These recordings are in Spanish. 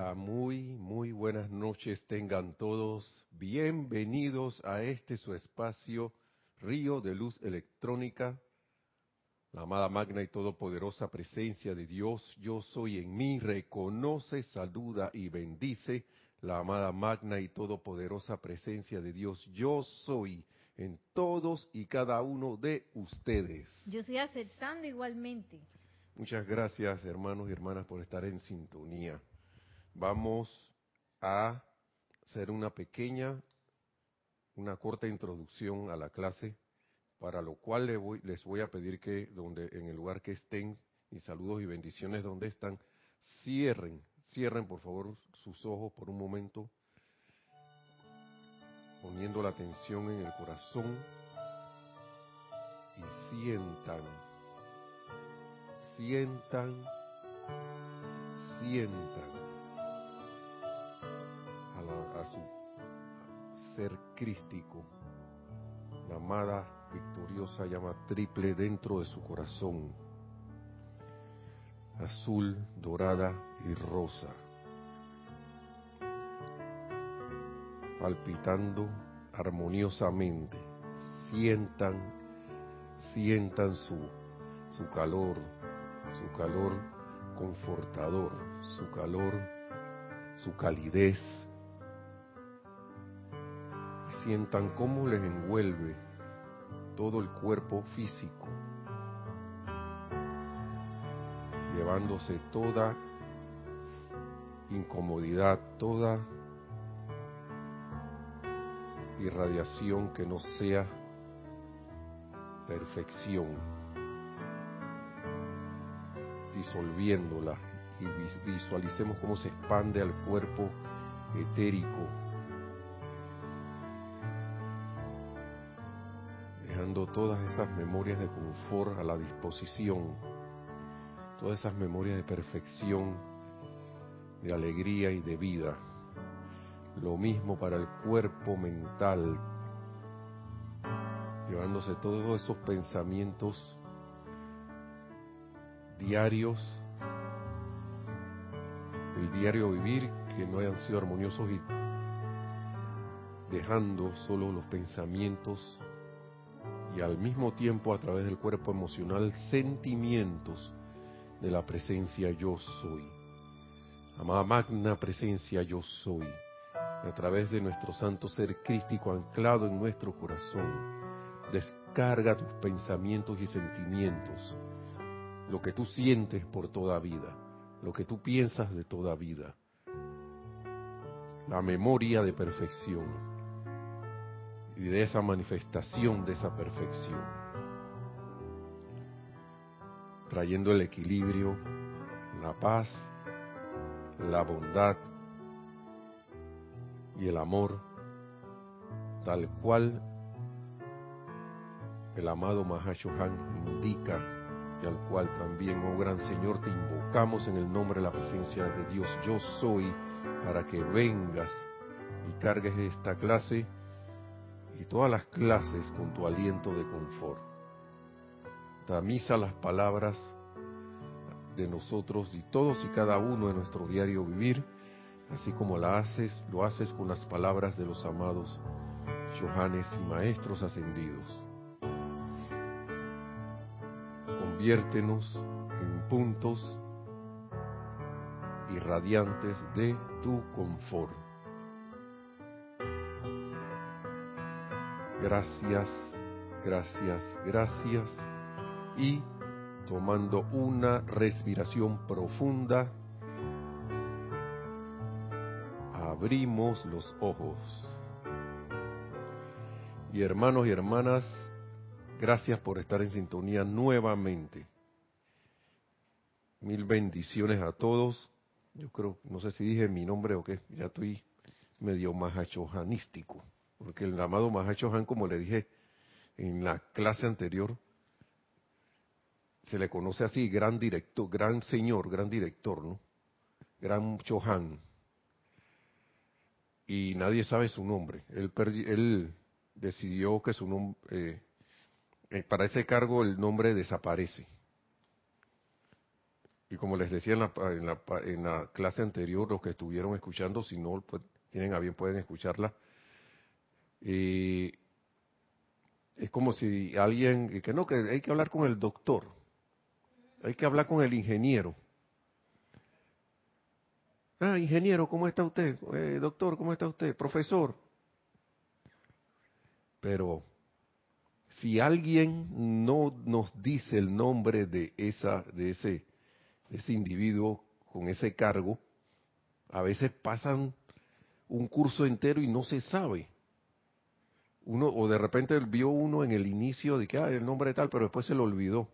Hola, muy, muy buenas noches tengan todos. Bienvenidos a este su espacio, Río de Luz Electrónica, la amada magna y todopoderosa presencia de Dios, yo soy en mí, reconoce, saluda y bendice la amada magna y todopoderosa presencia de Dios, yo soy en todos y cada uno de ustedes. Yo estoy aceptando igualmente. Muchas gracias hermanos y hermanas por estar en sintonía. Vamos a hacer una pequeña, una corta introducción a la clase, para lo cual les voy, a pedir que donde en el lugar que estén, y saludos y bendiciones donde están, cierren, cierren por favor sus ojos por un momento, poniendo la atención en el corazón y sientan sientan, sientan su ser crístico, la amada victoriosa llama triple dentro de su corazón, azul, dorada y rosa, palpitando armoniosamente, sientan, sientan su, su calor, su calor confortador, su calor, su calidez. Sientan cómo les envuelve todo el cuerpo físico, llevándose toda incomodidad, toda irradiación que no sea perfección disolviéndola y visualicemos cómo se expande al cuerpo etérico, todas esas memorias de confort a la disposición, todas esas memorias de perfección, de alegría y de vida. Lo mismo para el cuerpo mental, llevándose todos esos pensamientos diarios del diario vivir que no hayan sido armoniosos y dejando solo los pensamientos y al mismo tiempo a través del cuerpo emocional sentimientos de la presencia yo soy. Amada magna presencia yo soy. A través de nuestro santo ser crístico anclado en nuestro corazón, descarga tus pensamientos y sentimientos lo que tú sientes por toda vida, lo que tú piensas de toda vida, la memoria de perfección y de esa manifestación de esa perfección, trayendo el equilibrio, la paz, la bondad y el amor, tal cual el amado Mahashohan indica y al cual también, oh gran Señor, te invocamos en el nombre de la presencia de Dios. Yo soy para que vengas y cargues esta clase y todas las clases con tu aliento de confort. Tamiza las palabras de nosotros y todos y cada uno de nuestro diario vivir, así como la haces, lo haces con las palabras de los amados Johanes y maestros ascendidos. conviértenos en puntos irradiantes de tu confort. Gracias, gracias, gracias. Y tomando una respiración profunda, abrimos los ojos. Y hermanos y hermanas, Gracias por estar en sintonía nuevamente. Mil bendiciones a todos. Yo creo, no sé si dije mi nombre o qué, ya estoy medio mahachohanístico, porque el amado Mahachohan, como le dije en la clase anterior, se le conoce así, gran director, gran señor, gran director, ¿no? Gran Chohan. Y nadie sabe su nombre. Él, él decidió que su nombre, eh, eh, para ese cargo el nombre desaparece. y como les decía en la, en la, en la clase anterior, los que estuvieron escuchando, si no pues, tienen a bien pueden escucharla, eh, es como si alguien, que no, que hay que hablar con el doctor, hay que hablar con el ingeniero. Ah, ingeniero, ¿cómo está usted? Eh, doctor, ¿cómo está usted? Profesor. Pero si alguien no nos dice el nombre de esa, de ese, de ese individuo con ese cargo, a veces pasan un curso entero y no se sabe uno o de repente vio uno en el inicio de que ah, el nombre tal, pero después se lo olvidó.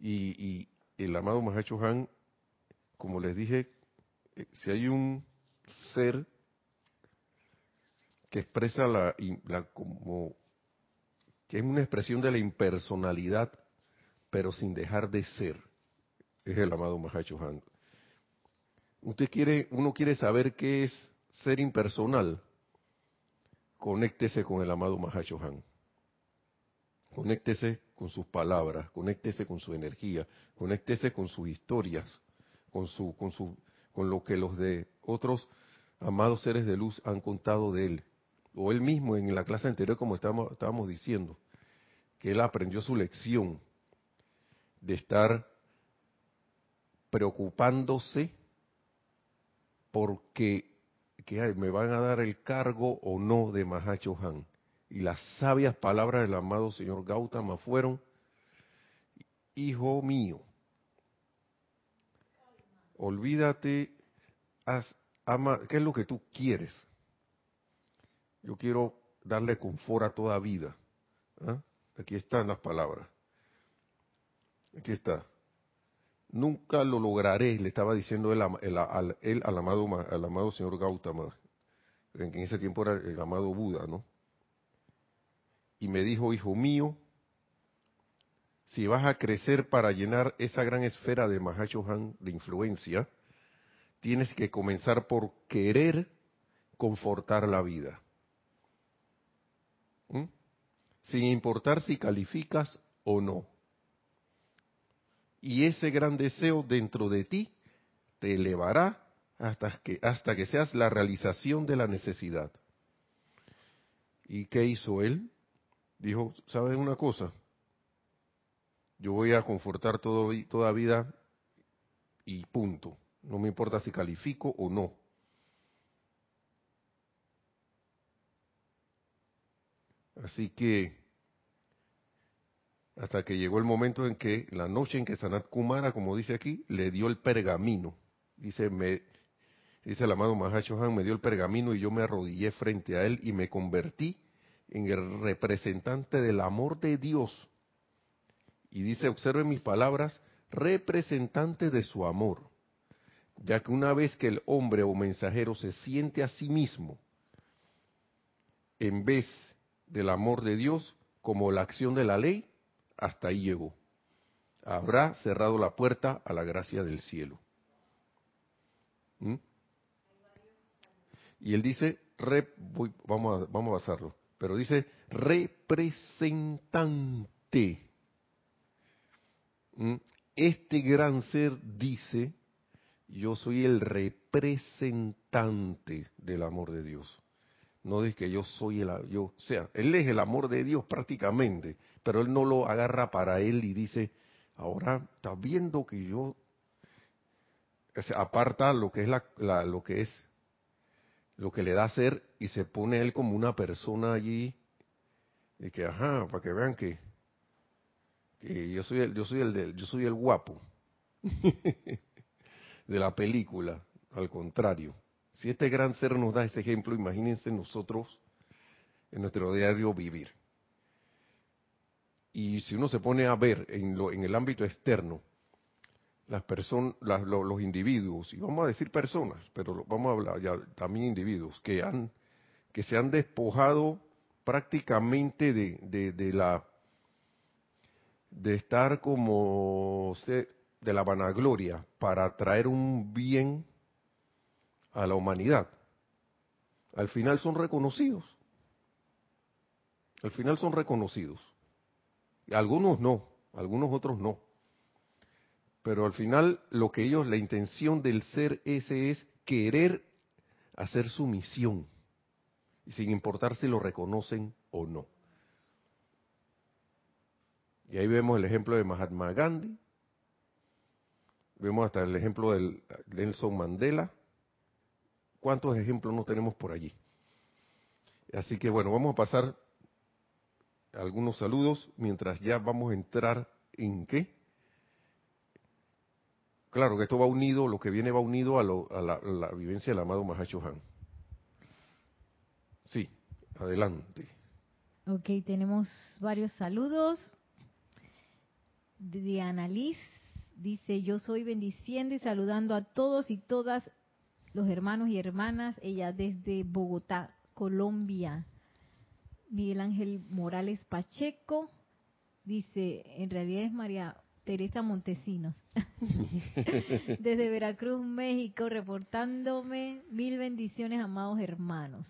Y, el amado Mahacho Han, como les dije, eh, si hay un ser que expresa la, la como que es una expresión de la impersonalidad, pero sin dejar de ser, es el amado Mahacho Han. Usted quiere, uno quiere saber qué es ser impersonal, conéctese con el amado Mahashohan. Conéctese con sus palabras, conéctese con su energía, conéctese con sus historias, con su, con su, con lo que los de otros amados seres de luz han contado de él, o él mismo en la clase anterior, como estábamos, estábamos diciendo, que él aprendió su lección de estar preocupándose porque que me van a dar el cargo o no de Mahacho Han. Y las sabias palabras del amado señor Gautama fueron, hijo mío, olvídate, ama, ¿qué es lo que tú quieres? Yo quiero darle confort a toda vida. ¿ah? Aquí están las palabras. Aquí está nunca lo lograré, le estaba diciendo él, al, al, amado, señor Gautama, en ese tiempo era el amado Buda, ¿no? Y me dijo, hijo mío, si vas a crecer para llenar esa gran esfera de Mahashohan de influencia, tienes que comenzar por querer confortar la vida. ¿Mm? Sin importar si calificas o no y ese gran deseo dentro de ti te elevará hasta que, hasta que seas la realización de la necesidad. ¿Y qué hizo él? Dijo, ¿sabes una cosa? Yo voy a confortar toda vida y punto. No me importa si califico o no. Así que hasta que llegó el momento en que la noche en que Sanat Kumara, como dice aquí, le dio el pergamino. Dice, me, dice el amado Mahashohan, me dio el pergamino y yo me arrodillé frente a él y me convertí en el representante del amor de Dios. Y dice, observe mis palabras, representante de su amor, ya que una vez que el hombre o mensajero se siente a sí mismo, en vez del amor de Dios, como la acción de la ley, hasta ahí llegó. Habrá cerrado la puerta a la gracia del cielo. ¿Mm? Y él dice, vamos, a, vamos a basarlo, pero dice representante. ¿Mm? Este gran ser dice, yo soy el representante del amor de Dios. No dice que yo soy el, yo, o sea, él es el amor de Dios prácticamente, pero él no lo agarra para él y dice, ahora está viendo que yo aparta lo que es la, lo que es lo que le da ser y se pone él como una persona allí y que ajá para que vean que, que yo soy el yo soy el yo soy el guapo de la película al contrario si este gran ser nos da ese ejemplo imagínense nosotros en nuestro diario vivir. Y si uno se pone a ver en, lo, en el ámbito externo, las personas, los individuos, y vamos a decir personas, pero vamos a hablar ya también individuos, que han, que se han despojado prácticamente de, de, la, de estar como de la vanagloria para traer un bien a la humanidad. Al final son reconocidos. Al final son reconocidos. Algunos no, algunos otros no. Pero al final lo que ellos, la intención del ser ese es querer hacer su misión, sin importar si lo reconocen o no. Y ahí vemos el ejemplo de Mahatma Gandhi, vemos hasta el ejemplo de Nelson Mandela. ¿Cuántos ejemplos no tenemos por allí? Así que bueno, vamos a pasar algunos saludos mientras ya vamos a entrar en qué. Claro que esto va unido, lo que viene va unido a, la, vivencia del amado Mahacho Han. Sí, adelante. Ok, tenemos varios saludos. Diana Liz dice, yo soy bendiciendo y saludando a todos y todas los hermanos y hermanas, ella desde Bogotá, Colombia. Miguel Ángel Morales Pacheco dice, en realidad es María Teresa Montesinos. Desde Veracruz, México, reportándome mil bendiciones, amados hermanos.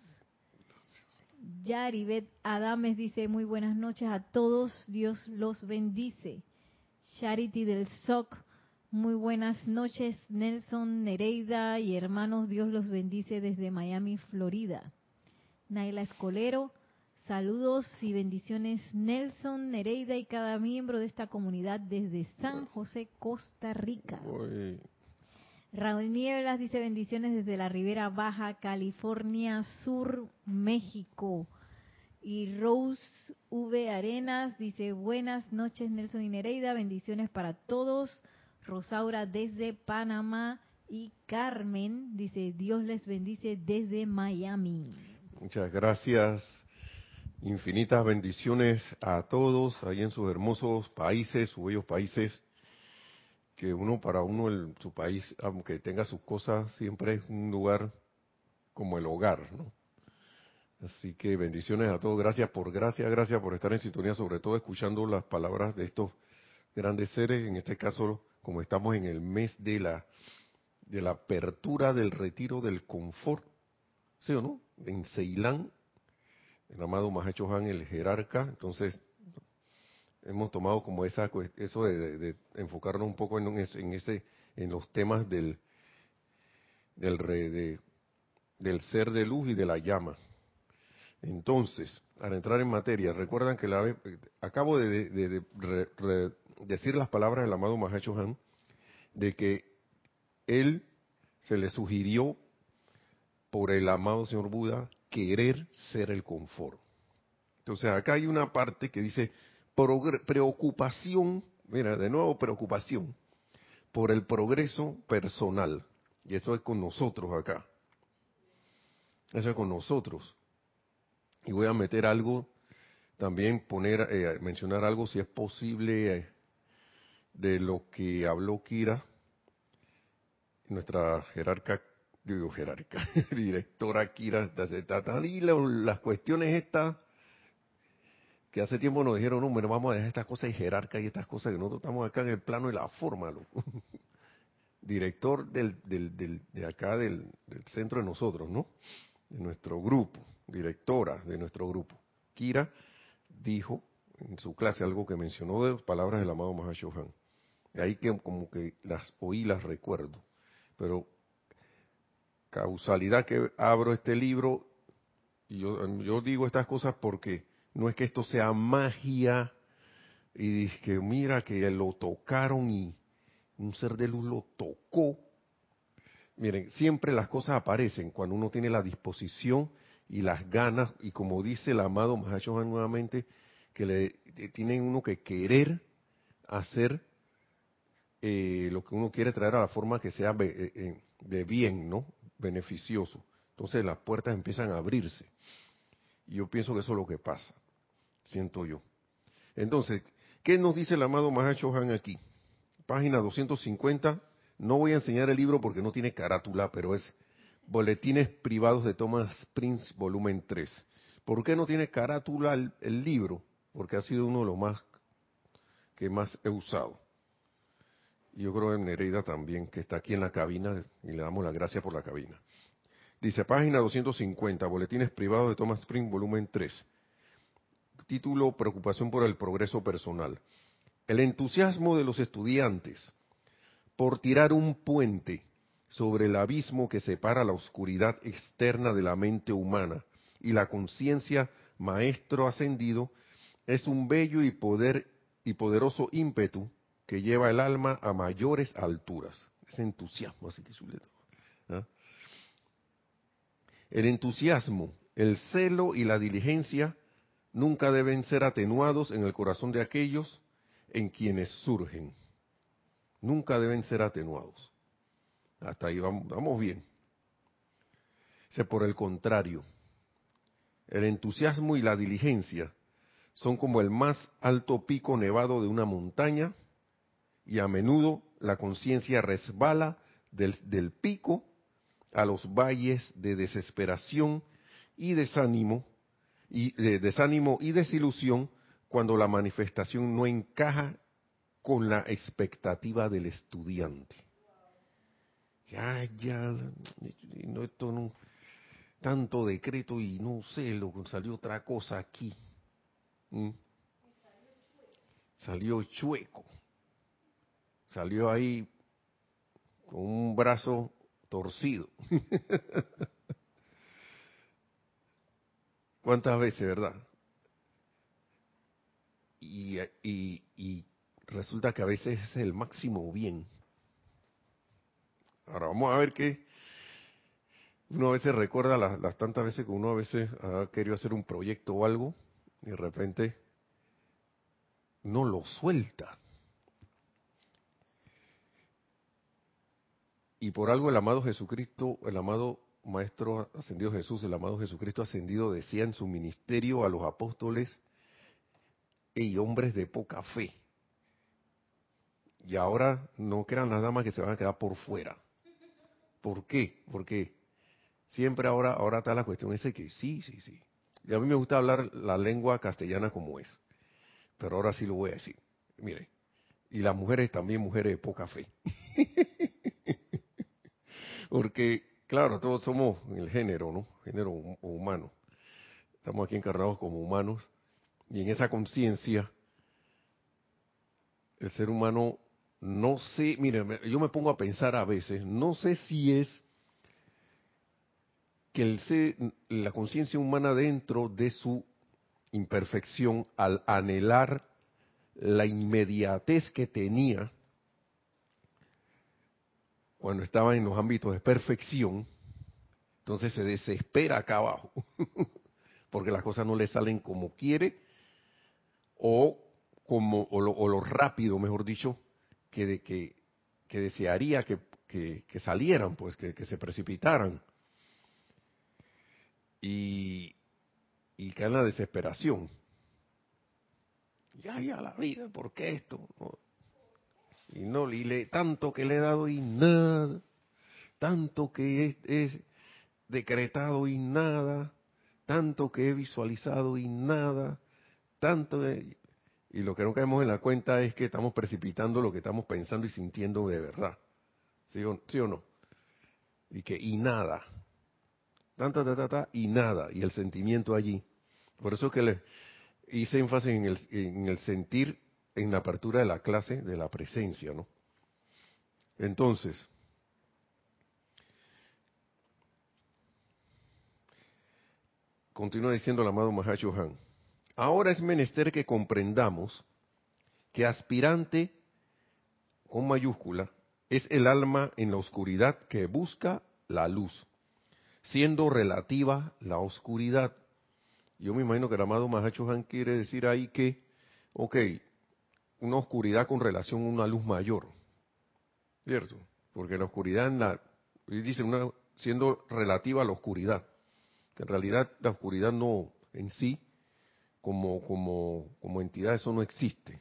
Yaribet Adames dice, muy buenas noches a todos, Dios los bendice. Charity del SOC, muy buenas noches, Nelson Nereida y hermanos, Dios los bendice desde Miami, Florida. Naila Escolero, saludos y bendiciones Nelson, Nereida y cada miembro de esta comunidad desde San José, Costa Rica. Raúl Nieblas dice bendiciones desde la Ribera Baja, California Sur, México. Y Rose V. Arenas dice buenas noches Nelson y Nereida, bendiciones para todos. Rosaura desde Panamá y Carmen dice Dios les bendice desde Miami. Muchas gracias. Infinitas bendiciones a todos ahí en sus hermosos países, sus bellos países. Que uno para uno, el, su país, aunque tenga sus cosas, siempre es un lugar como el hogar, ¿no? Así que bendiciones a todos. Gracias por gracias, gracias por estar en sintonía, sobre todo escuchando las palabras de estos grandes seres. En este caso, como estamos en el mes de la de la apertura del retiro del confort, ¿sí o no? en Ceilán, el amado Mahacho Han, el jerarca, entonces hemos tomado como esa eso de, enfocarnos un poco en, ese en los temas del del de, del ser de luz y de la llama. Entonces, al entrar en materia, recuerdan que la acabo de, decir las palabras del amado Mahacho Han de que él se le sugirió por el amado señor Buda querer ser el confort. Entonces acá hay una parte que dice preocupación, mira, de nuevo preocupación por el progreso personal. Y eso es con nosotros acá. Eso es con nosotros. Y voy a meter algo, también poner, eh, mencionar algo si es posible eh, de lo que habló Kira, nuestra jerarca digo jerárquica, directora Kira y las cuestiones estas que hace tiempo nos dijeron, no, bueno, vamos a dejar estas cosas y jerarca y estas cosas que nosotros estamos acá en el plano de la forma, director del, del, de acá del, centro de nosotros, ¿no? De nuestro grupo, directora de nuestro grupo. Kira dijo en su clase algo que mencionó de palabras del amado Mahashohan. Ahí que como que las oí, las recuerdo. Pero causalidad que abro este libro, y yo, digo estas cosas porque no es que esto sea magia y que mira que lo tocaron y un ser de luz lo tocó. Miren, siempre las cosas aparecen cuando uno tiene la disposición y las ganas, y como dice el amado Mahashohan nuevamente, que le tiene uno que querer hacer eh, lo que uno quiere traer a la forma que sea eh, eh, de bien, ¿no? beneficioso. Entonces las puertas empiezan a abrirse. Y yo pienso que eso es lo que pasa, siento yo. Entonces, ¿qué nos dice el amado Mahacho Han aquí? Página 250. No voy a enseñar el libro porque no tiene carátula, pero es Boletines Privados de Thomas Prince, volumen 3. ¿Por qué no tiene carátula el, el libro? Porque ha sido uno de los más que más he usado yo creo en Nereida también, que está aquí en la cabina, y le damos las gracias por la cabina. Dice, página 250, Boletines Privados de Thomas Spring, volumen 3. Título, Preocupación por el Progreso Personal. El entusiasmo de los estudiantes por tirar un puente sobre el abismo que separa la oscuridad externa de la mente humana y la conciencia maestro ascendido es un bello y poder y poderoso ímpetu que lleva el alma a mayores alturas. Ese entusiasmo, así que chuleto. ¿ah? El entusiasmo, el celo y la diligencia nunca deben ser atenuados en el corazón de aquellos en quienes surgen. Nunca deben ser atenuados. Hasta ahí vamos, bien. por el contrario, el entusiasmo y la diligencia son como el más alto pico nevado de una montaña y a menudo la conciencia resbala del, del, pico a los valles de desesperación y desánimo y de desánimo y desilusión cuando la manifestación no encaja con la expectativa del estudiante. Ya, ya, no, esto no, tanto decreto y no sé, lo salió otra cosa aquí. ¿Mm? Salió chueco. Salió ahí con un brazo torcido. ¿Cuántas veces, verdad? Y, resulta que a veces es el máximo bien. Ahora vamos a ver que uno a veces recuerda las, las, tantas veces que uno a veces ha querido hacer un proyecto o algo y de repente no lo suelta. Y por algo el amado Jesucristo, el amado Maestro Ascendido Jesús, el amado Jesucristo Ascendido, decía en su ministerio a los apóstoles y hombres de poca fe. Y ahora no crean nada más que se van a quedar por fuera. ¿Por qué? Porque siempre ahora, ahora está la cuestión ese que sí, sí, sí. Y a mí me gusta hablar la lengua castellana como es. Pero ahora sí lo voy a decir. Mire, y las mujeres también mujeres de poca fe. Porque Claro, todos somos el género, ¿no? Género humano. Estamos aquí encarnados como humanos y en esa conciencia el ser humano no sé, mire, yo me pongo a pensar a veces, no sé si es que el la conciencia humana dentro de su imperfección al anhelar la inmediatez que tenía cuando estaba en los ámbitos de perfección, entonces se desespera acá abajo, porque las cosas no le salen como quiere o como o lo, rápido, mejor dicho, que, que, que desearía que, que, salieran, pues que, se precipitaran. Y, y cae en la desesperación. Ya, ya, la vida, ¿por qué esto? Y no, y le, tanto que le he dado y nada, tanto que es, decretado y nada, tanto que he visualizado y nada, tanto... y lo que no caemos en la cuenta es que estamos precipitando lo que estamos pensando y sintiendo de verdad. ¿Sí o, ¿sí o no? Y que y nada. Tanta, ta, ta, ta, y nada. Y el sentimiento allí. Por eso que le hice énfasis en el, en el sentir en la apertura de la clase de la presencia, ¿no? Entonces, continúa diciendo el amado Han, ahora es menester que comprendamos que aspirante con mayúscula es el alma en la oscuridad que busca la luz, siendo relativa la oscuridad. Yo me imagino que el amado Han quiere decir ahí que, ok, una oscuridad con relación a una luz mayor. ¿Cierto? Porque la oscuridad dice una, siendo relativa a la oscuridad, que en realidad la oscuridad no en sí, como, como, como entidad, eso no existe.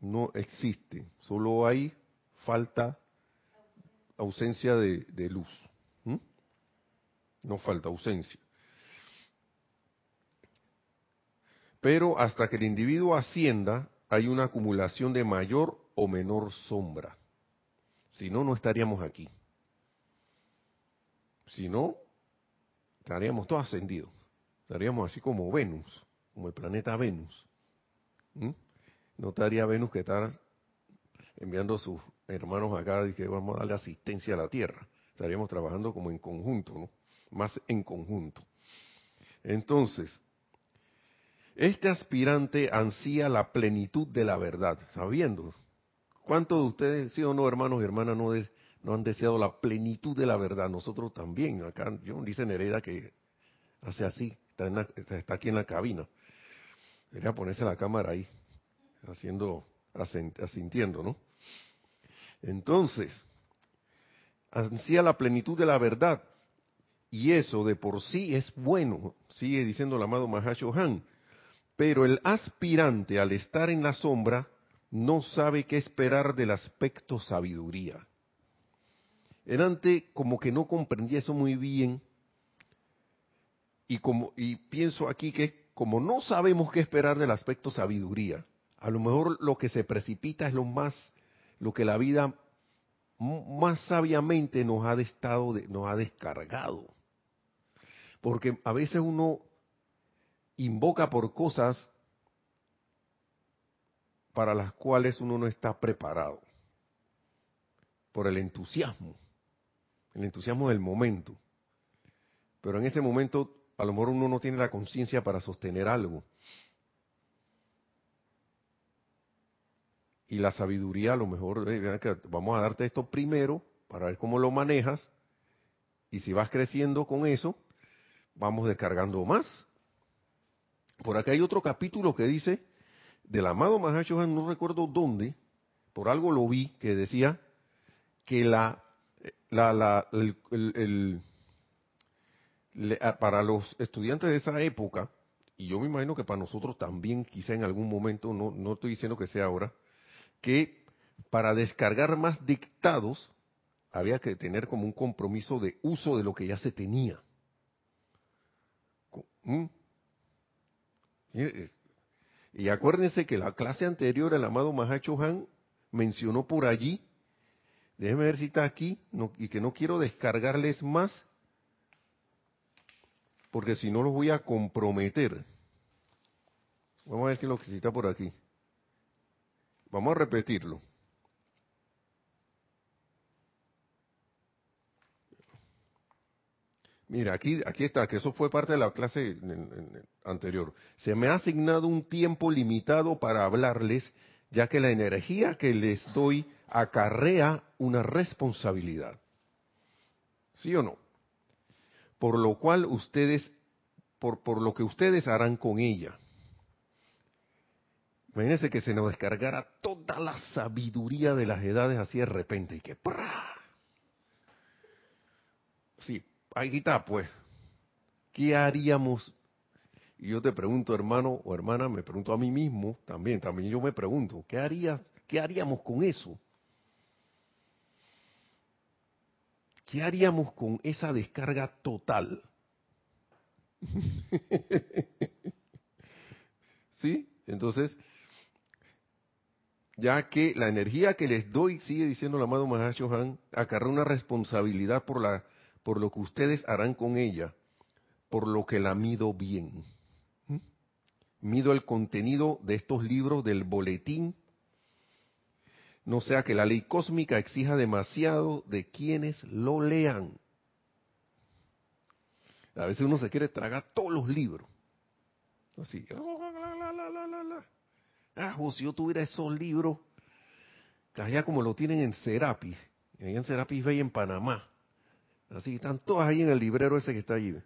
No, existe, solo hay falta, ausencia de, luz. No falta, ausencia. Pero hasta que el individuo ascienda, hay una acumulación de mayor o menor sombra. Si no, no estaríamos aquí. Si no, estaríamos todos ascendidos. Estaríamos así como Venus, como el planeta Venus. ¿Mm? No estaría Venus que estar enviando a sus hermanos acá y que vamos a darle asistencia a la Tierra. Estaríamos trabajando como en conjunto, ¿no? Más en conjunto. Entonces, este aspirante ansía la plenitud de la verdad, sabiendo. ¿Cuántos de ustedes, sí o no, hermanos y hermanas, no, no han deseado la plenitud de la verdad? Nosotros también. Acá, yo dice Nereda que hace así, está, está aquí en la cabina. Debería ponerse la cámara ahí, haciendo, asintiendo, ¿no? Entonces, ansía la plenitud de la verdad. Y eso de por sí es bueno, sigue diciendo el amado Mahashohan. Pero el aspirante al estar en la sombra no sabe qué esperar del aspecto sabiduría. El ante como que no comprendía eso muy bien y como y pienso aquí que como no sabemos qué esperar del aspecto sabiduría, a lo mejor lo que se precipita es lo más lo que la vida más sabiamente nos ha, estado, nos ha descargado. Porque a veces uno invoca por cosas para las cuales uno no está preparado. Por el entusiasmo, el entusiasmo del momento. Pero en ese momento a lo mejor uno no tiene la conciencia para sostener algo. y la sabiduría a lo mejor vamos a darte esto primero para ver cómo lo manejas y si vas creciendo con eso vamos descargando más por acá hay otro capítulo que dice del amado Mahashohan no recuerdo dónde por algo lo vi que decía que la la, la para los estudiantes de esa época y yo me imagino que para nosotros también quizá en algún momento no no estoy diciendo que sea ahora que para descargar más dictados había que tener como un compromiso de uso de lo que ya se tenía. Y acuérdense que la clase anterior, el amado Mahacho Han mencionó por allí, déjenme ver si está aquí, y que no quiero descargarles más, porque si no los voy a comprometer. Vamos a ver qué es lo que está por aquí. Vamos a repetirlo. Mira, aquí, aquí está, que eso fue parte de la clase anterior. Se me ha asignado un tiempo limitado para hablarles, ya que la energía que les doy acarrea una responsabilidad. ¿Sí o no? Por lo cual ustedes, por, por lo que ustedes harán con ella. Imagínense que se nos descargara toda la sabiduría de las edades así de repente y que ¡pra! Sí, ahí está pues. ¿Qué haríamos? Y yo te pregunto, hermano o hermana, me pregunto a mí mismo también, también yo me pregunto, ¿qué haría, qué haríamos con eso? ¿Qué haríamos con esa descarga total? ¿Sí? Entonces, ya que la energía que les doy, sigue diciendo el amado Mahashohan, acarrea una responsabilidad por, la, por lo que ustedes harán con ella, por lo que la mido bien. ¿Mm? Mido el contenido de estos libros del boletín, no sea que la ley cósmica exija demasiado de quienes lo lean. A veces uno se quiere tragar todos los libros. Así, Ah, si yo tuviera esos libros, que allá como lo tienen en Serapis, allá en Serapis Bay en Panamá. Así, están todas ahí en el librero ese que está allí.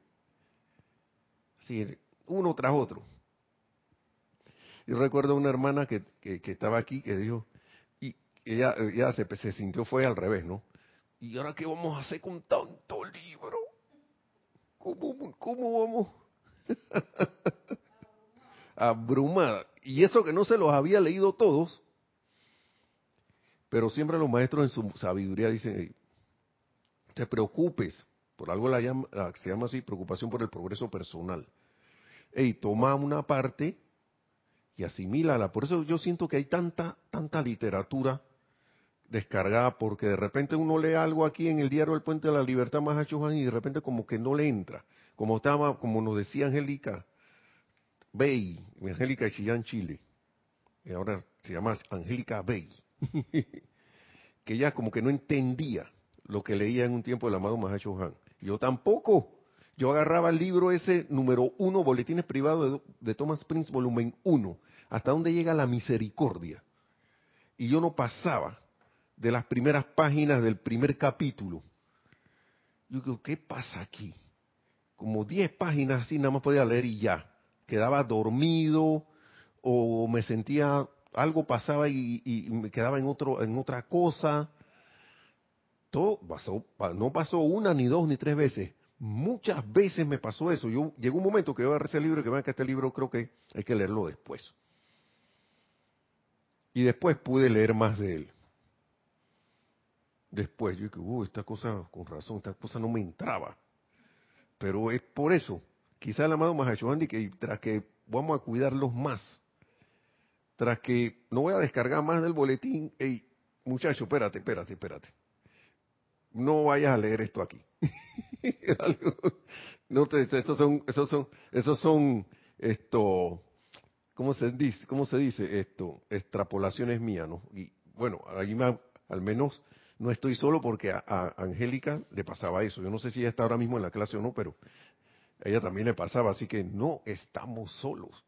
Así, uno tras otro. Yo recuerdo una hermana que, que, estaba aquí que dijo, y ella, ella se, se sintió, fue al revés, ¿no? ¿Y ahora qué vamos a hacer con tanto libro? ¿Cómo, cómo vamos? Abrumada y eso que no se los había leído todos, pero siempre los maestros en su sabiduría dicen, te preocupes, por algo la, se llama así, preocupación por el progreso personal. Ey, toma una parte y asimílala. Por eso yo siento que hay tanta, tanta literatura descargada, porque de repente uno lee algo aquí en el diario El Puente de la Libertad más y de repente como que no le entra. Como estaba, como nos decía Angélica, Bey, Angélica y Chillán, Chile. y ahora se llama Angélica Bey, que ella como que no entendía lo que leía en un tiempo del amado Mahacho Han. Yo tampoco. Yo agarraba el libro ese número uno, Boletines Privados de, Thomas Prince, volumen uno, hasta donde llega la misericordia. Y yo no pasaba de las primeras páginas del primer capítulo. Yo digo, ¿qué pasa aquí? Como diez páginas así nada más podía leer y ya. Quedaba dormido o me sentía, algo pasaba y, y me quedaba en, otro, en otra cosa. Todo pasó, no pasó una, ni dos, ni tres veces Muchas veces me pasó eso. Yo llegó un momento que yo agarré ese libro y que vean que este libro creo que hay que leerlo después. Y después pude leer más de él. Después yo dije, uh, esta cosa, con razón, esta cosa no me entraba. Pero es por eso, quizá el amado Mahashohan que tras que vamos a cuidarlos más, tras que no voy a descargar más del boletín, hey, muchacho, espérate, espérate, espérate no vayas a leer esto aquí. no te, esos son, esos son, esos son, esto, ¿cómo se dice? ¿Cómo se dice esto? Extrapolaciones mías, ¿no? Y bueno, ahí me, al menos no estoy solo porque a, Angélica le pasaba eso. Yo no sé si ella está ahora mismo en la clase o no, pero a ella también le pasaba, así que no estamos solos.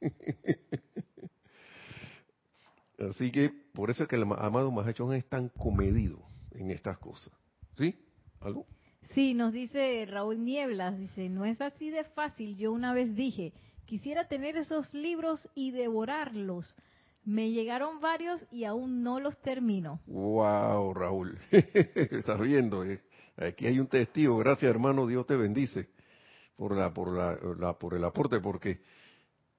así que por eso es que el amado Mahachón es tan comedido en estas cosas. ¿Sí? ¿Algo? Sí, nos dice Raúl Nieblas, dice, no es así de fácil. Yo una vez dije, quisiera tener esos libros y devorarlos. Me llegaron varios y aún no los termino. Wow, Raúl. Estás viendo, eh? aquí hay un testigo. Gracias, hermano. Dios te bendice por la por la, por el aporte porque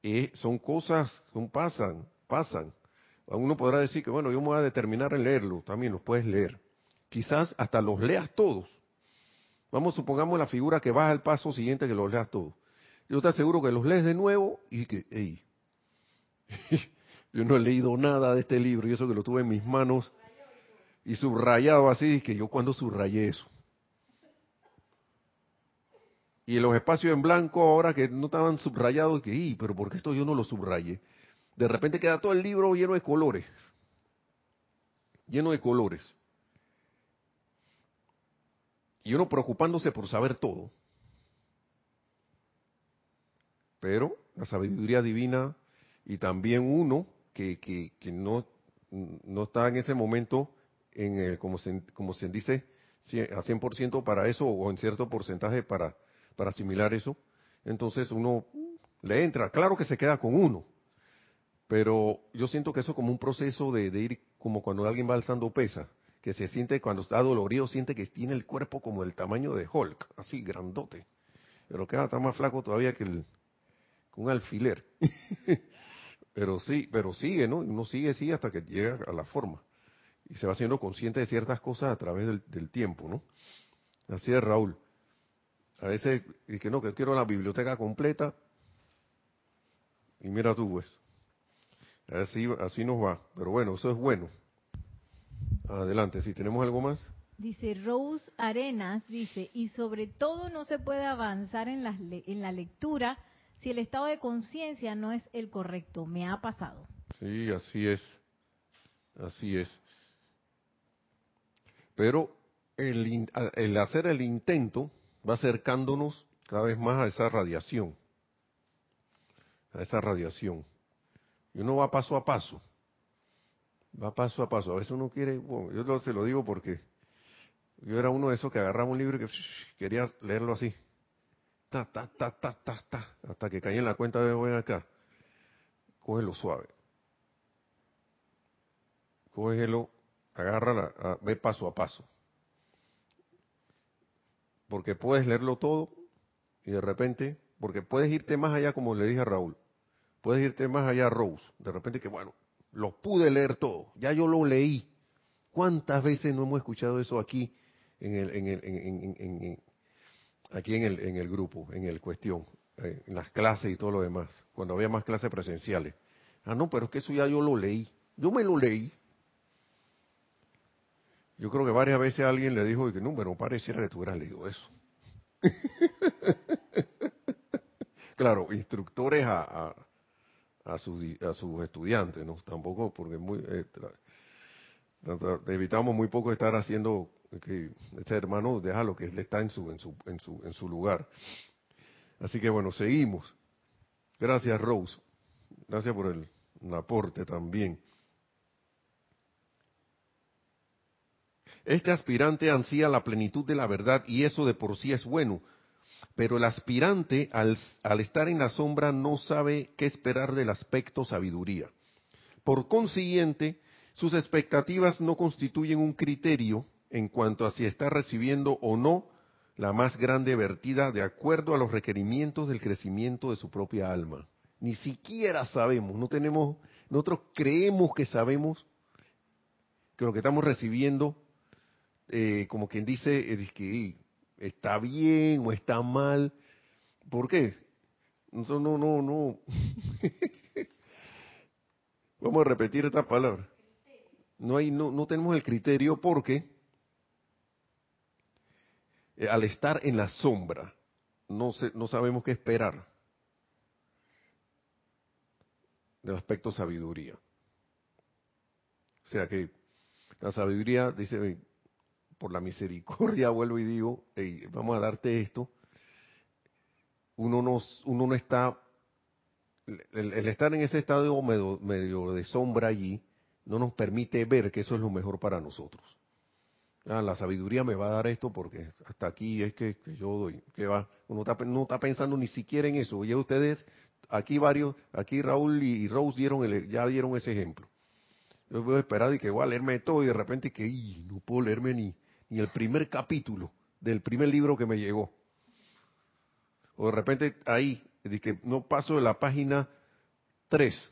eh, son cosas, son pasan, pasan. Uno podrá decir que bueno, yo me voy a determinar en leerlo, también los puedes leer quizás hasta los leas todos. Vamos, supongamos la figura que vas al paso siguiente que los leas todos. Yo te aseguro que los lees de nuevo y que, hey, yo no he leído nada de este libro y eso que lo tuve en mis manos y subrayado así, que yo cuando subrayé eso. Y los espacios en blanco ahora que no estaban subrayados, que, pero ¿por qué esto yo no lo subrayé? De repente queda todo el libro lleno de colores. Lleno de colores. Y uno preocupándose por saber todo. Pero la sabiduría divina y también uno que, que, no, no está en ese momento, en el, como, se, como se dice, a 100% para eso o en cierto porcentaje para, para asimilar eso, entonces uno le entra. Claro que se queda con uno, pero yo siento que eso como un proceso de, de ir como cuando alguien va alzando pesa que se siente cuando está dolorido, siente que tiene el cuerpo como el tamaño de Hulk, así grandote, pero queda tan más flaco todavía que el, un alfiler. pero sí, pero sigue, ¿no? Uno sigue, sigue hasta que llega a la forma. Y se va haciendo consciente de ciertas cosas a través del, tiempo, ¿no? Así es, Raúl. A veces, y que no, que quiero la biblioteca completa. Y mira tú, pues. Así, así nos va. Pero bueno, eso es bueno. Adelante, si tenemos algo más. Dice Rose Arenas, dice, y sobre todo no se puede avanzar en, las en la lectura si el estado de conciencia no es el correcto. Me ha pasado. Sí, así es. Así es. Pero el, el hacer el intento va acercándonos cada vez más a esa radiación. A esa radiación. Y uno va paso a paso va paso a paso. A veces uno quiere, bueno, yo se lo digo porque yo era uno de esos que agarraba un libro y que quería leerlo así. Ta, ta, ta, ta, ta, ta, hasta que caí en la cuenta de ven acá. Cógelo suave. Cógelo, agárrala, ve paso a paso. Porque puedes leerlo todo y de repente, porque puedes irte más allá, como le dije a Raúl, puedes irte más allá a Rose. De repente que, bueno, lo pude leer todo, ya yo lo leí. ¿Cuántas veces no hemos escuchado eso aquí en el, en el, en, aquí en el, en el grupo, en el cuestión, eh, en las clases y todo lo demás, cuando había más clases presenciales? Ah, no, pero es que eso ya yo lo leí. Yo me lo leí. Yo creo que varias veces alguien le dijo que no, pero pareciera que tú hubieras leído eso. claro, instructores a sus, a sus estudiantes, ¿no? Tampoco, porque muy, eh, evitamos muy poco estar haciendo que este hermano deja lo que él está en su, en su, en su, en su lugar. Así que bueno, seguimos. Gracias, Rose. Gracias por el, el aporte también. Este aspirante ansía la plenitud de la verdad y eso de por sí es bueno, pero el aspirante al, estar en la sombra no sabe qué esperar del aspecto sabiduría. Por consiguiente, sus expectativas no constituyen un criterio en cuanto a si está recibiendo o no la más grande vertida de acuerdo a los requerimientos del crecimiento de su propia alma. Ni siquiera sabemos, no tenemos, nosotros creemos que sabemos que lo que estamos recibiendo, eh, como quien dice, es que está bien o está mal. ¿Por qué? No, no, no, no. Vamos a repetir esta palabra. No hay, no, no tenemos el criterio porque eh, al estar en la sombra, no, no sabemos qué esperar del aspecto sabiduría. O sea que la sabiduría dice, por la misericordia vuelvo y digo, vamos a darte esto. Uno no, uno no está, el, estar en ese estado medio, medio de sombra allí, no nos permite ver que eso es lo mejor para nosotros. Ah, la sabiduría me va a dar esto porque hasta aquí es que, yo doy. Que va, uno está, no está pensando ni siquiera en eso. Oye, ustedes, aquí varios, aquí Raúl y Rose dieron ya dieron ese ejemplo. Yo voy a esperar y que voy a leerme todo y de repente que no puedo leerme ni, ni el primer capítulo del primer libro que me llegó. O de repente ahí, de que no paso de la página 3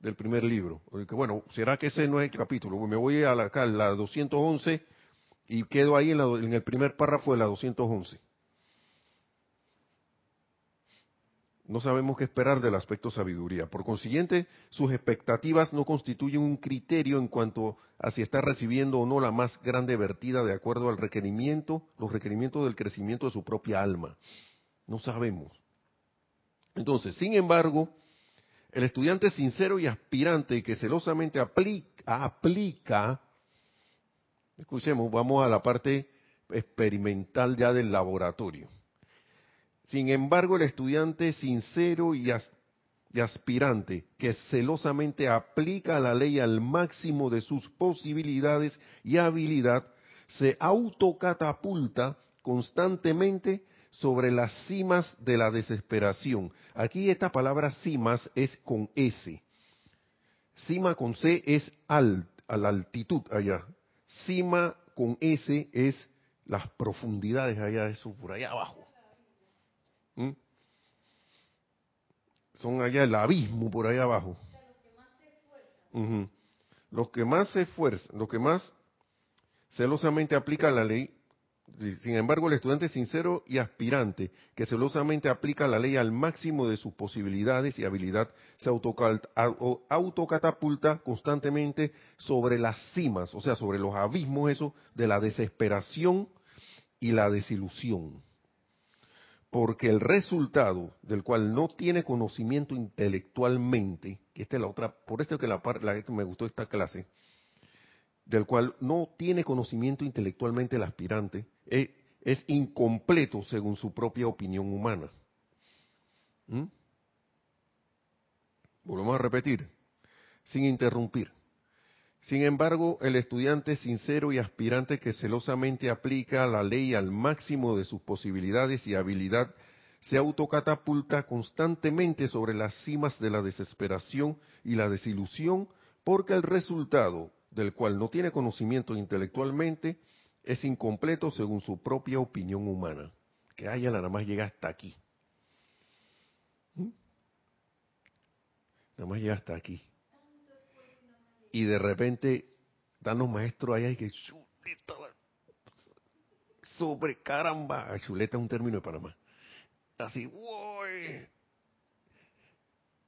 del primer libro. Que, bueno, ¿será que ese no es el capítulo? Me voy a la, acá, la 211 y quedo ahí en, en el primer párrafo de la 211. No sabemos qué esperar del aspecto sabiduría. Por consiguiente, sus expectativas no constituyen un criterio en cuanto a si está recibiendo o no la más grande vertida de acuerdo al requerimiento, los requerimientos del crecimiento de su propia alma. No sabemos. Entonces, sin embargo, el estudiante sincero y aspirante que celosamente aplica, aplica Escuchemos, vamos a la parte experimental ya del laboratorio. Sin embargo, el estudiante sincero y, aspirante que celosamente aplica la ley al máximo de sus posibilidades y habilidad, se autocatapulta constantemente sobre las cimas de la desesperación. Aquí esta palabra cimas es con S. Cima con C es al, a la altitud allá. Cima con S es las profundidades allá, eso por allá abajo. ¿Mm? Son allá el abismo por allá abajo. Los que más se esfuerzan, los que más celosamente aplican la ley, sin embargo, el estudiante sincero y aspirante, que celosamente aplica la ley al máximo de sus posibilidades y habilidad, se autocatapulta constantemente sobre las cimas, o sea, sobre los abismos eso de la desesperación y la desilusión. Porque el resultado del cual no tiene conocimiento intelectualmente, que esta es la otra, por esto que la, la me gustó esta clase, del cual no tiene conocimiento intelectualmente el aspirante, es, incompleto según su propia opinión humana. ¿Mm? Volvemos a repetir, sin interrumpir. Sin embargo, el estudiante sincero y aspirante que celosamente aplica la ley al máximo de sus posibilidades y habilidad, se autocatapulta constantemente sobre las cimas de la desesperación y la desilusión, porque el resultado, del cual no tiene conocimiento intelectualmente, es incompleto según su propia opinión humana. Que haya nada más llega hasta aquí. ¿Mm? Nada más llega hasta aquí. Y de repente dan los maestros allá y que chuleta, sobre caramba. Chuleta es un término de Panamá. Así, uy.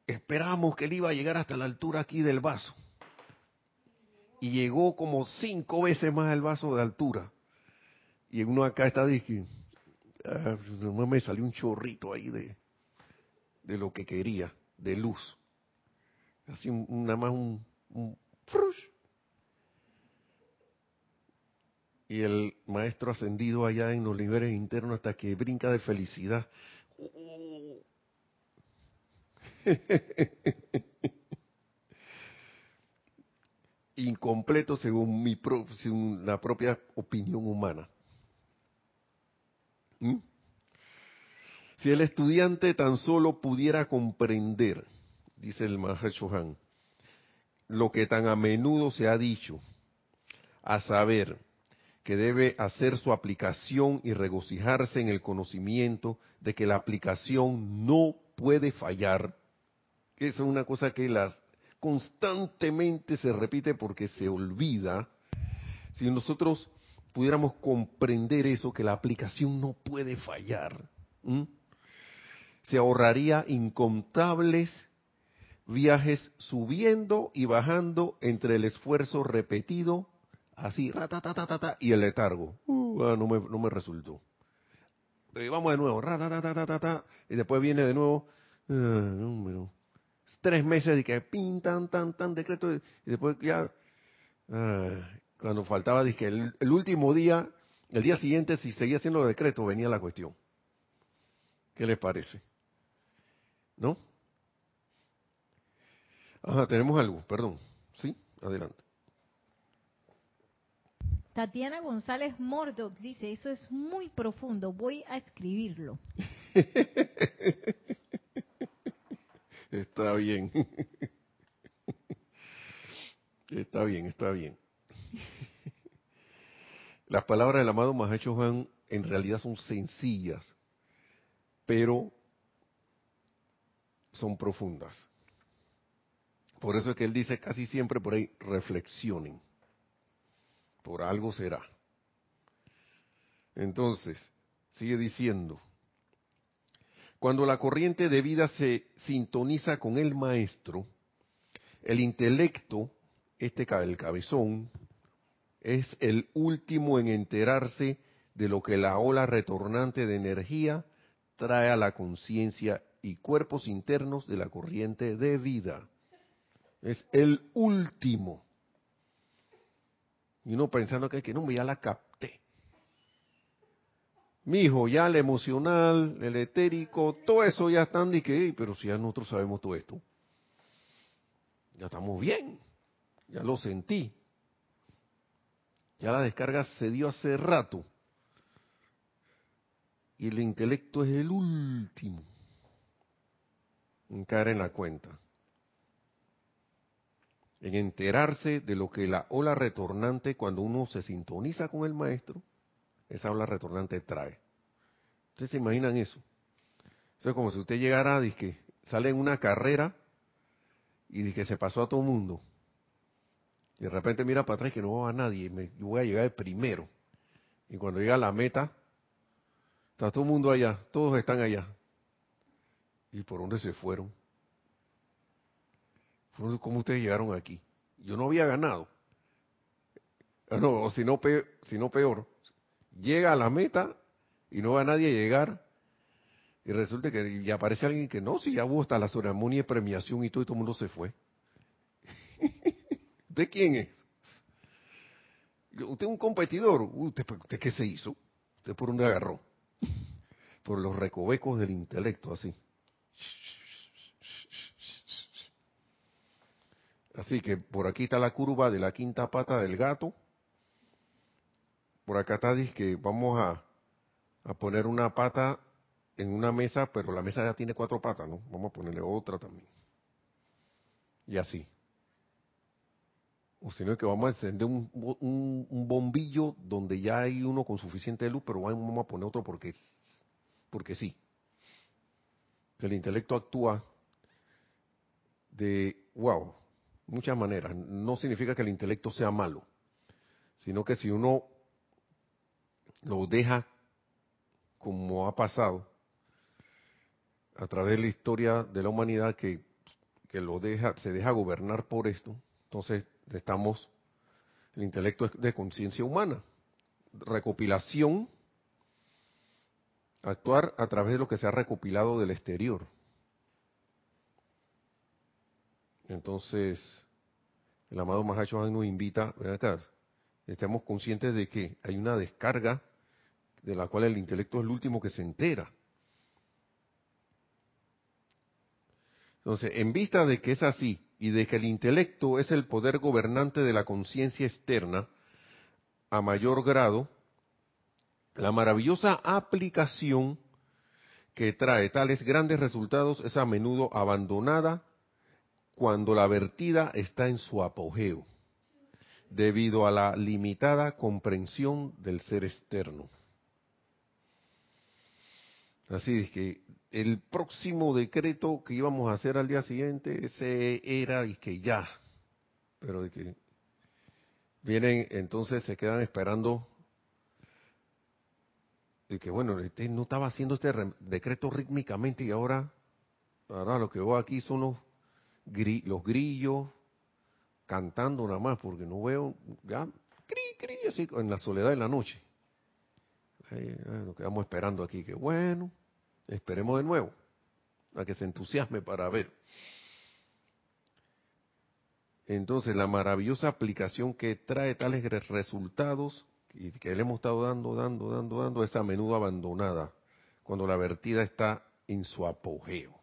Esperamos que él iba a llegar hasta la altura aquí del vaso y llegó como cinco veces más el vaso de altura. Y uno acá está diciendo, ah, me salió un chorrito ahí de, de lo que quería, de luz. así nada más un, y el maestro ascendido allá en los niveles internos hasta que brinca de felicidad. Incompleto según, mi la propia opinión humana. ¿Mm? Si el estudiante tan solo pudiera comprender, dice el Mahashohan, lo que tan a menudo se ha dicho, a saber, que debe hacer su aplicación y regocijarse en el conocimiento de que la aplicación no puede fallar. Esa es una cosa que las constantemente se repite porque se olvida. Si nosotros pudiéramos comprender eso, que la aplicación no puede fallar, se ahorraría incontables viajes subiendo y bajando entre el esfuerzo repetido así, y el letargo. Uh, ah, no, me, no me resultó. Vamos de nuevo, y después viene de nuevo, uh, tres meses de que pintan, tan, tan, decreto, y después ya, ah, cuando faltaba, dije, el, el, último día, el día siguiente, si seguía haciendo los decretos, venía la cuestión. ¿Qué les parece? ¿No? Ajá, tenemos algo, perdón. ¿Sí? Adelante. Tatiana González Mordoc dice, eso es muy profundo, voy a escribirlo. está bien. Está bien, está bien. Las palabras del amado Mahacho Juan en realidad son sencillas, pero son profundas. Por eso es que él dice casi siempre por ahí, reflexionen por algo será. Entonces, sigue diciendo, cuando la corriente de vida se sintoniza con el maestro, el intelecto, este el cabezón, es el último en enterarse de lo que la ola retornante de energía trae a la conciencia y cuerpos internos de la corriente de vida. Es el último. Y uno pensando que, que no, ya la capté. Mi hijo, ya el emocional, el etérico, todo eso ya están de que, pero si ya nosotros sabemos todo esto, ya estamos bien, ya lo sentí. Ya la descarga se dio hace rato. Y el intelecto es el último en caer en la cuenta en enterarse de lo que la ola retornante, cuando uno se sintoniza con el maestro, esa ola retornante trae. ¿Ustedes se imaginan eso? Eso es como si usted llegara, que sale en una carrera y que se pasó a todo el mundo. Y de repente mira para atrás que no va a nadie, me, yo voy a llegar de primero. Y cuando llega a la meta, está todo el mundo allá, todos están allá. ¿Y por dónde se fueron? ¿Cómo ustedes llegaron aquí? Yo no había ganado. Ah, no, o si no, peor, peor, llega a la meta y no va nadie a llegar y resulta que ya aparece alguien que no, si ya hubo hasta la ceremonia de premiación y todo, y todo el mundo se fue. ¿Usted quién es? ¿Usted es un competidor? ¿Usted, ¿Usted qué se hizo? ¿Usted por dónde agarró? Por los recovecos del intelecto, así. Así que por aquí está la curva de la quinta pata del gato. Por acá está, dice que vamos a, poner una pata en una mesa, pero la mesa ya tiene cuatro patas, ¿no? Vamos a ponerle otra también. Y así. O si no es que vamos a encender un, un, bombillo donde ya hay uno con suficiente luz, pero vamos a poner otro porque, porque sí. El intelecto actúa de, wow, muchas maneras. No significa que el intelecto sea malo, sino que si uno lo deja como ha pasado a través de la historia de la humanidad que, que lo deja, se deja gobernar por esto, entonces estamos, el intelecto es de conciencia humana, recopilación, actuar a través de lo que se ha recopilado del exterior. Entonces, el amado Mahacho nos invita, ven acá, estemos conscientes de que hay una descarga de la cual el intelecto es el último que se entera. Entonces, en vista de que es así y de que el intelecto es el poder gobernante de la conciencia externa, a mayor grado, la maravillosa aplicación que trae tales grandes resultados es a menudo abandonada cuando la vertida está en su apogeo, debido a la limitada comprensión del ser externo. Así es que el próximo decreto que íbamos a hacer al día siguiente, ese era y que ya, pero de que vienen, entonces se quedan esperando y que bueno, este no estaba haciendo este decreto rítmicamente y ahora, ahora lo que veo aquí son los, los grillos cantando nada más, porque no veo, ya, cri, cri, así en la soledad de la noche. nos quedamos esperando aquí, que bueno, esperemos de nuevo, a que se entusiasme para ver. Entonces, la maravillosa aplicación que trae tales resultados y que le hemos estado dando, dando, dando, dando, es a menudo abandonada cuando la vertida está en su apogeo.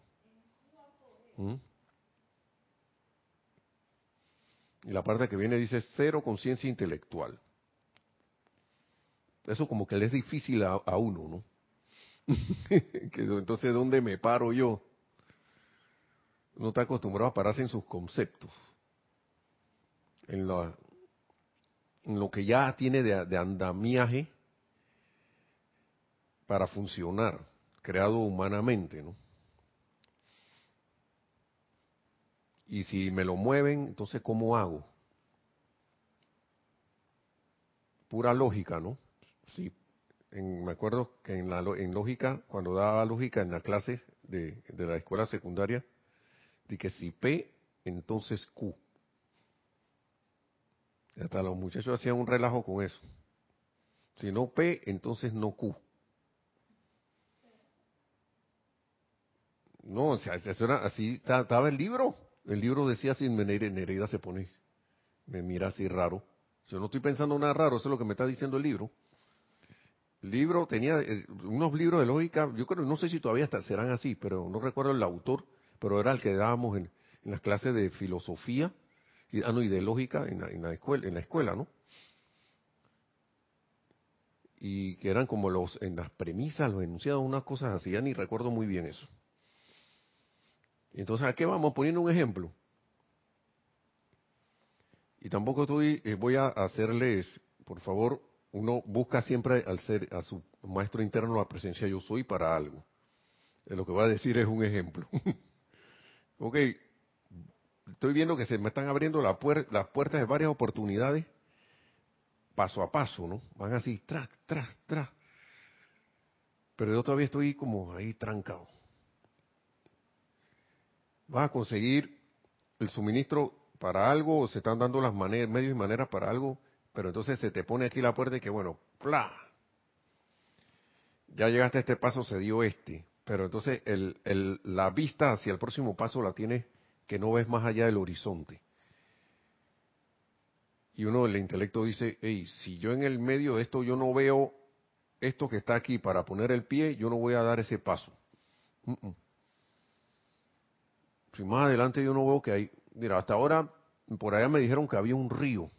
¿Mm? Y la parte que viene dice cero conciencia intelectual. Eso como que le es difícil a, uno, ¿no? entonces, ¿dónde me paro yo? No está acostumbrado a pararse en sus conceptos, en lo que ya tiene de, andamiaje para funcionar, creado humanamente, ¿no? Y si me lo mueven, entonces ¿cómo hago? Pura lógica, ¿no? Sí, me acuerdo que en, la, en lógica, cuando daba lógica en la clase de, la escuela secundaria, de que si P, entonces Q. Hasta los muchachos hacían un relajo con eso. Si no P, entonces no Q. No, o sea, así estaba el libro. El libro decía así, Nereida se pone, me mira así raro. Yo no estoy pensando nada raro, eso es lo que me está diciendo el libro. El libro tenía eh, unos libros de lógica, yo creo, no sé si todavía serán así, pero no recuerdo el autor, pero era el que dábamos en las clases de filosofía y, ah, no, y de lógica en la, escuela, en la escuela, ¿no? Y que eran como los, en las premisas, los enunciados, unas cosas así, ya ni recuerdo muy bien eso. Entonces, ¿a qué vamos? Poniendo un ejemplo. Y tampoco estoy, eh, voy a hacerles, por favor, uno busca siempre al ser, a su maestro interno la presencia yo soy para algo. lo que voy a decir es un ejemplo. ok, estoy viendo que se me están abriendo las puertas de varias oportunidades paso a paso, ¿no? Van así, tras, tras, tras. Pero yo todavía estoy como ahí trancado. Vas a conseguir el suministro para algo, o se están dando las maneras, medios y maneras para algo, pero entonces se te pone aquí la puerta y que bueno, ¡pla! Ya llegaste a este paso, se dio este. Pero entonces el, el, la vista hacia el próximo paso la tienes que no ves más allá del horizonte. Y uno del intelecto dice, hey, si yo en el medio de esto yo no veo esto que está aquí para poner el pie, yo no voy a dar ese paso. Si más adelante yo no veo que hay, mira, hasta ahora por allá me dijeron que había un río,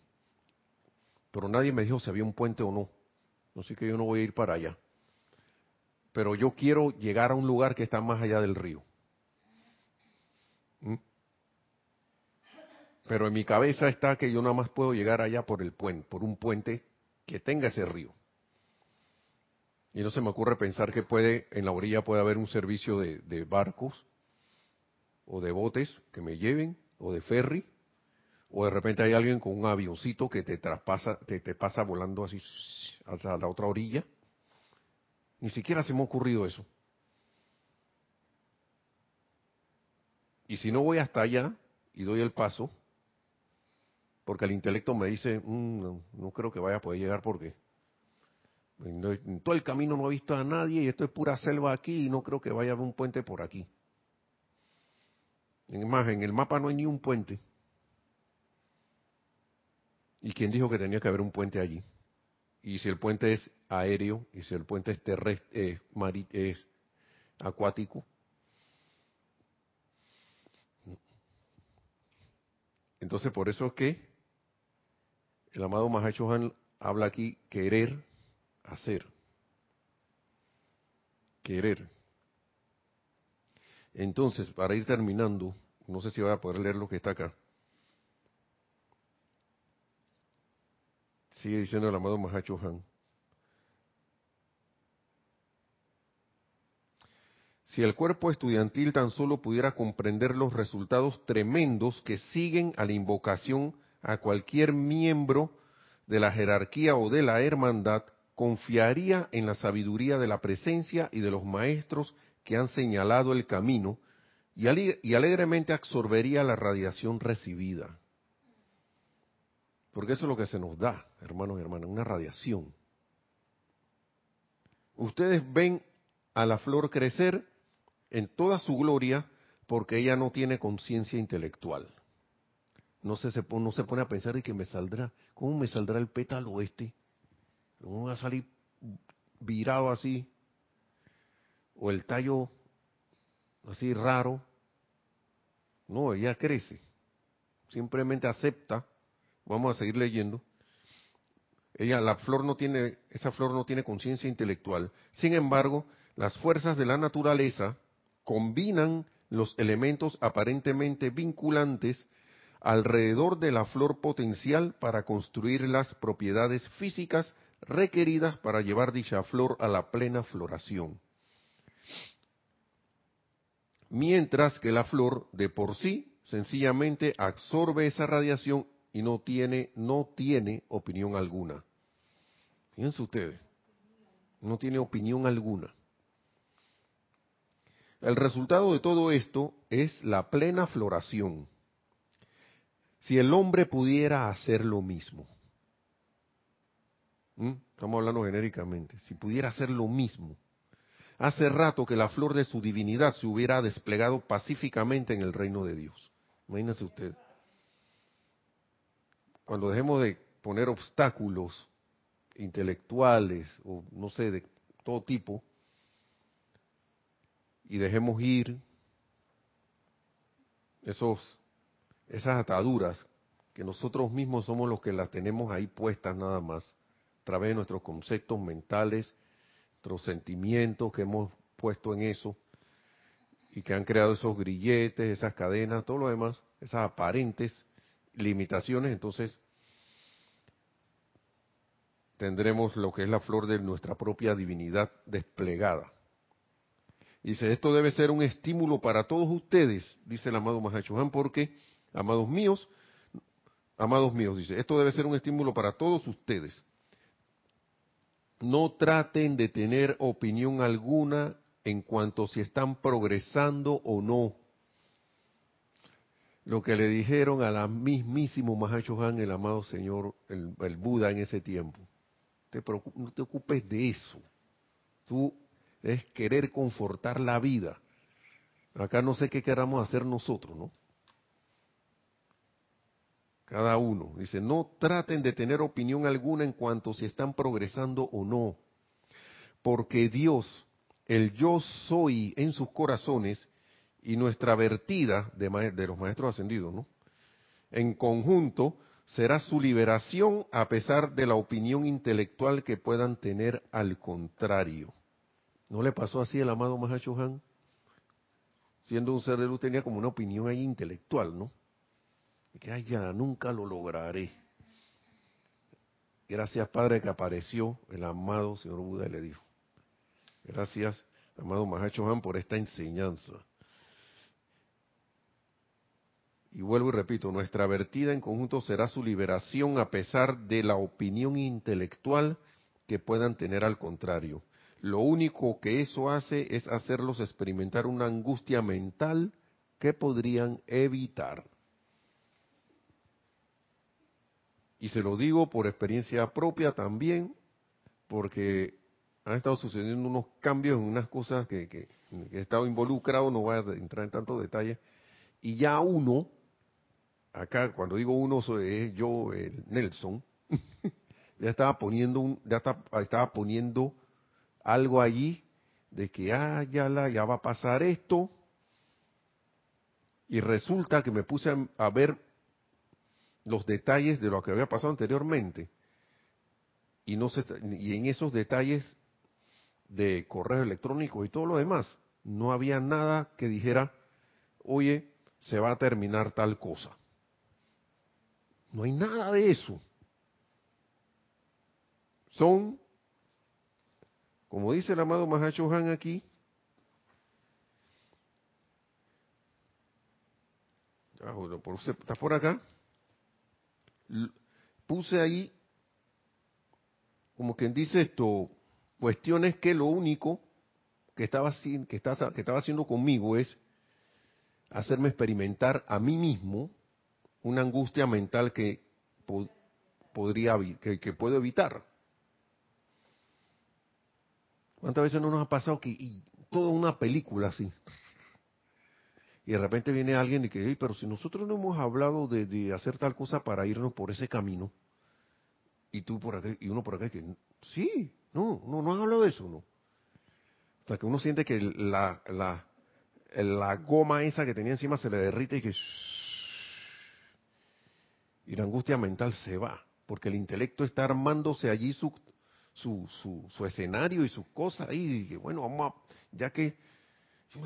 pero nadie me dijo si había un puente o no. Así que yo no voy a ir para allá. Pero yo quiero llegar a un lugar que está más allá del río. ¿Mm? Pero en mi cabeza está que yo nada más puedo llegar allá por el puente, por un puente que tenga ese río. Y no se me ocurre pensar que puede, en la orilla puede haber un servicio de, barcos o de botes que me lleven, o de ferry, o de repente hay alguien con un avioncito que te traspasa, te, te pasa volando así hacia la otra orilla. Ni siquiera se me ha ocurrido eso. Y si no voy hasta allá y doy el paso, porque el intelecto me dice, mm, no, creo que vaya a poder llegar porque en todo el camino no he visto a nadie y esto es pura selva aquí y no creo que vaya a haber un puente por aquí. En más, en el mapa no hay ni un puente. ¿Y quién dijo que tenía que haber un puente allí? Y si el puente es aéreo, y si el puente es terrestre, es acuático. Entonces, por eso es que el amado Mahacho habla aquí querer hacer. Querer. Entonces, para ir terminando, no sé si voy a poder leer lo que está acá. Sigue diciendo el amado Mahacho Han. Si el cuerpo estudiantil tan solo pudiera comprender los resultados tremendos que siguen a la invocación a cualquier miembro de la jerarquía o de la hermandad, confiaría en la sabiduría de la presencia y de los maestros que han señalado el camino y, alegremente absorbería la radiación recibida. Porque eso es lo que se nos da, hermanos y hermanas, una radiación. Ustedes ven a la flor crecer en toda su gloria porque ella no tiene conciencia intelectual. No se, se pone a pensar de que me saldrá, ¿cómo me saldrá el pétalo este? ¿Cómo va a salir virado así? O el tallo así raro. No, ella crece. Simplemente acepta. Vamos a seguir leyendo. Ella, la flor no tiene, esa flor no tiene conciencia intelectual. Sin embargo, las fuerzas de la naturaleza combinan los elementos aparentemente vinculantes alrededor de la flor potencial para construir las propiedades físicas requeridas para llevar dicha flor a la plena floración mientras que la flor de por sí sencillamente absorbe esa radiación y no tiene, no tiene opinión alguna. Fíjense ustedes, no tiene opinión alguna. El resultado de todo esto es la plena floración. Si el hombre pudiera hacer lo mismo, estamos hablando genéricamente, si pudiera hacer lo mismo, Hace rato que la flor de su divinidad se hubiera desplegado pacíficamente en el reino de Dios. Imagínese usted. Cuando dejemos de poner obstáculos intelectuales o no sé, de todo tipo, y dejemos ir esos, esas ataduras que nosotros mismos somos los que las tenemos ahí puestas nada más, a través de nuestros conceptos mentales nuestros sentimientos que hemos puesto en eso y que han creado esos grilletes, esas cadenas, todo lo demás, esas aparentes limitaciones, entonces tendremos lo que es la flor de nuestra propia divinidad desplegada. Dice, esto debe ser un estímulo para todos ustedes, dice el amado Mahachohan, porque, amados míos, amados míos, dice, esto debe ser un estímulo para todos ustedes, no traten de tener opinión alguna en cuanto si están progresando o no. Lo que le dijeron a la mismísimo Mahacho Han, el amado Señor, el, Buda en ese tiempo. no te ocupes de eso. Tú es querer confortar la vida. Acá no sé qué queramos hacer nosotros, ¿no? Cada uno. Dice, no traten de tener opinión alguna en cuanto si están progresando o no, porque Dios, el yo soy en sus corazones y nuestra vertida de, los maestros ascendidos, ¿no? En conjunto será su liberación a pesar de la opinión intelectual que puedan tener al contrario. ¿No le pasó así el amado Mahachohan? Siendo un ser de luz tenía como una opinión ahí intelectual, ¿no? Que ay, ya nunca lo lograré. Gracias, Padre, que apareció el amado Señor Buda y le dijo. Gracias, amado Mahacho Han, por esta enseñanza. Y vuelvo y repito, nuestra vertida en conjunto será su liberación a pesar de la opinión intelectual que puedan tener al contrario. Lo único que eso hace es hacerlos experimentar una angustia mental que podrían evitar. Y se lo digo por experiencia propia también, porque han estado sucediendo unos cambios en unas cosas que, he estado involucrado, no voy a entrar en tantos detalles, y ya uno, acá cuando digo uno soy yo, el Nelson, ya estaba poniendo un, ya estaba poniendo algo allí de que ah, ya, la, ya va a pasar esto. Y resulta que me puse a, ver los detalles de lo que había pasado anteriormente. Y, no se, y en esos detalles de correo electrónico y todo lo demás, no había nada que dijera, oye, se va a terminar tal cosa. No hay nada de eso. Son como dice el amado Mahacho Han aquí, está por acá, puse ahí, como quien dice esto, cuestiones que lo único que estaba, que que estaba haciendo conmigo es hacerme experimentar a mí mismo una angustia mental que podría que puedo evitar. ¿Cuántas veces no nos ha pasado que y toda una película así? Y de repente viene alguien y que, pero si nosotros no hemos hablado de, hacer tal cosa para irnos por ese camino, y tú por acá, y uno por acá, que sí, no, no, no han hablado de eso, ¿no? Hasta que uno siente que la, la, la goma esa que tenía encima se le derrite y que... Y la angustia mental se va, porque el intelecto está armándose allí su, su, su, su escenario y sus cosas. Y dije, bueno, vamos a, ya que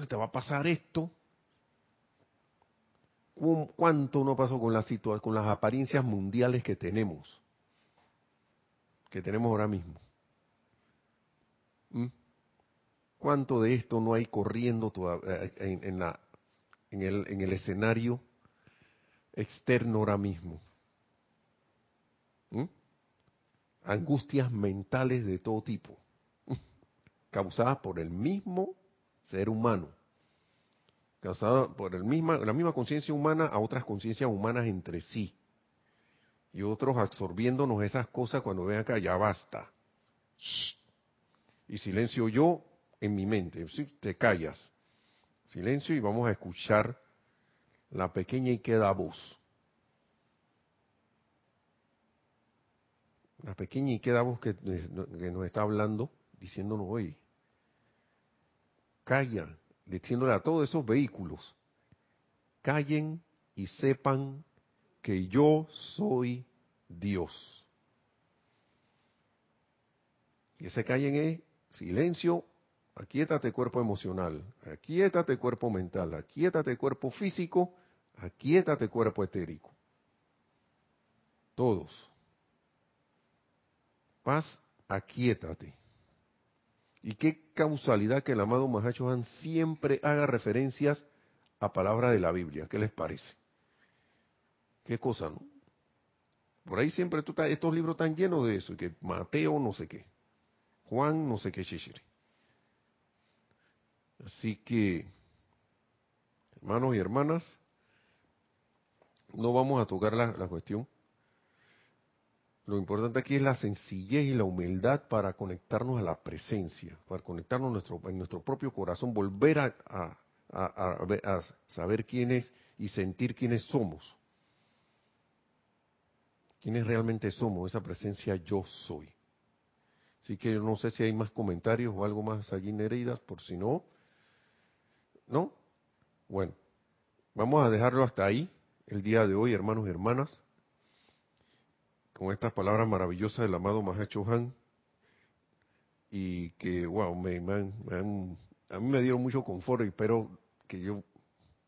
te va a pasar esto, ¿cuánto no pasó con, la con las apariencias mundiales que tenemos? Que tenemos ahora mismo. ¿Mm? ¿Cuánto de esto no hay corriendo eh, en, en, la, en, el, en el escenario externo ahora mismo? ¿Mm? angustias mentales de todo tipo, causadas por el mismo ser humano, causadas por el misma, la misma conciencia humana a otras conciencias humanas entre sí, y otros absorbiéndonos esas cosas cuando ven acá, ya basta. Y silencio yo en mi mente, te callas, silencio y vamos a escuchar la pequeña y queda voz. La pequeña y queda voz que, nos está hablando, diciéndonos, hoy, calla, diciéndole a todos esos vehículos, callen y sepan que yo soy Dios. Y ese callen es silencio, aquíétate cuerpo emocional, aquíétate cuerpo mental, aquíétate cuerpo físico, aquíétate cuerpo etérico. Todos paz, aquíétate. Y qué causalidad que el amado Mahacho Han siempre haga referencias a palabras de la Biblia. ¿Qué les parece? Qué cosa, ¿no? Por ahí siempre estos libros están llenos de eso, que Mateo no sé qué, Juan no sé qué chichiri. Así que, hermanos y hermanas, no vamos a tocar la cuestión lo importante aquí es la sencillez y la humildad para conectarnos a la presencia, para conectarnos nuestro, en nuestro propio corazón, volver a, saber quiénes y sentir quiénes somos. Quiénes realmente somos, esa presencia yo soy. Así que yo no sé si hay más comentarios o algo más allí, Nereidas, por si no. ¿No? Bueno, vamos a dejarlo hasta ahí el día de hoy, hermanos y hermanas con estas palabras maravillosas del amado Mahacho Han y que, wow, me, a mí me dieron mucho confort y espero que yo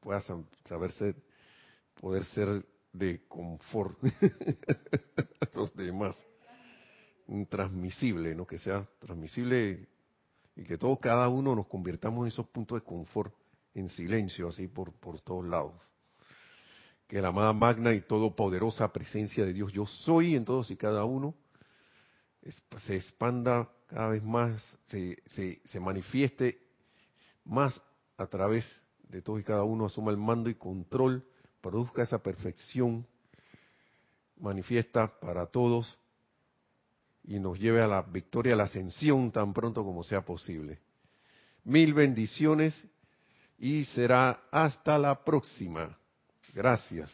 pueda saber ser, poder ser de confort a los demás. Transmisible, ¿no? Que sea transmisible y que todos, cada uno nos convirtamos en esos puntos de confort en silencio, así por, por todos lados que la amada magna y todopoderosa presencia de Dios yo soy en todos y cada uno se expanda cada vez más, se, se, manifieste más a través de todos y cada uno, asuma el mando y control, produzca esa perfección, manifiesta para todos y nos lleve a la victoria, a la ascensión tan pronto como sea posible. Mil bendiciones y será hasta la próxima. Gracias.